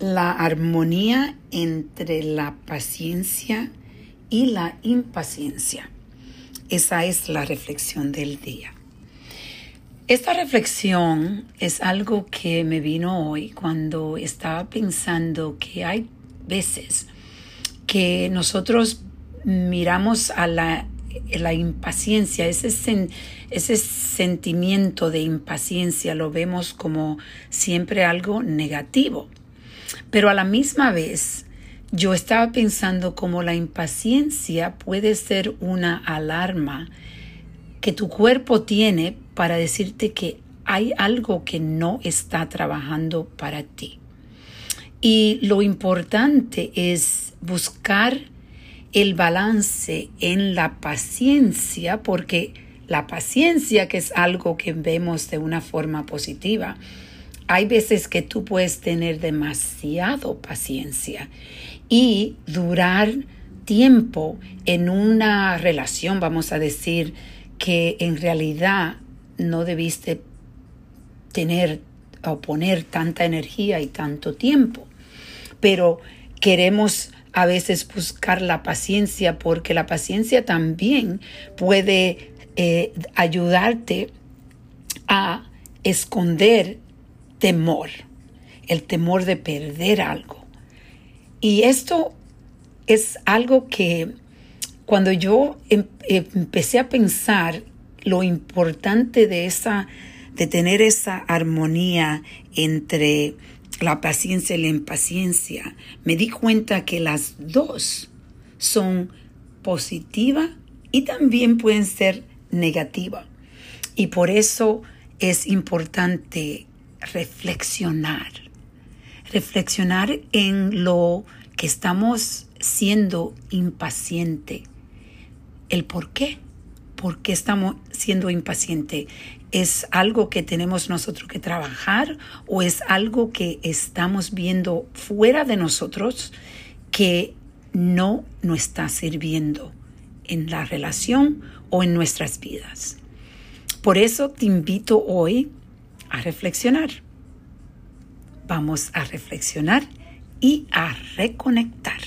la armonía entre la paciencia y la impaciencia. Esa es la reflexión del día. Esta reflexión es algo que me vino hoy cuando estaba pensando que hay veces que nosotros miramos a la, la impaciencia, ese, ese sentimiento de impaciencia lo vemos como siempre algo negativo. Pero a la misma vez, yo estaba pensando cómo la impaciencia puede ser una alarma que tu cuerpo tiene para decirte que hay algo que no está trabajando para ti. Y lo importante es buscar el balance en la paciencia, porque la paciencia, que es algo que vemos de una forma positiva, hay veces que tú puedes tener demasiado paciencia y durar tiempo en una relación, vamos a decir, que en realidad no debiste tener o poner tanta energía y tanto tiempo. Pero queremos a veces buscar la paciencia porque la paciencia también puede eh, ayudarte a esconder temor, el temor de perder algo. Y esto es algo que cuando yo em, empecé a pensar lo importante de esa de tener esa armonía entre la paciencia y la impaciencia, me di cuenta que las dos son positivas y también pueden ser negativas. Y por eso es importante reflexionar, reflexionar en lo que estamos siendo impaciente, el por qué, por qué estamos siendo impaciente. ¿Es algo que tenemos nosotros que trabajar o es algo que estamos viendo fuera de nosotros que no nos está sirviendo en la relación o en nuestras vidas? Por eso te invito hoy a reflexionar. Vamos a reflexionar y a reconectar.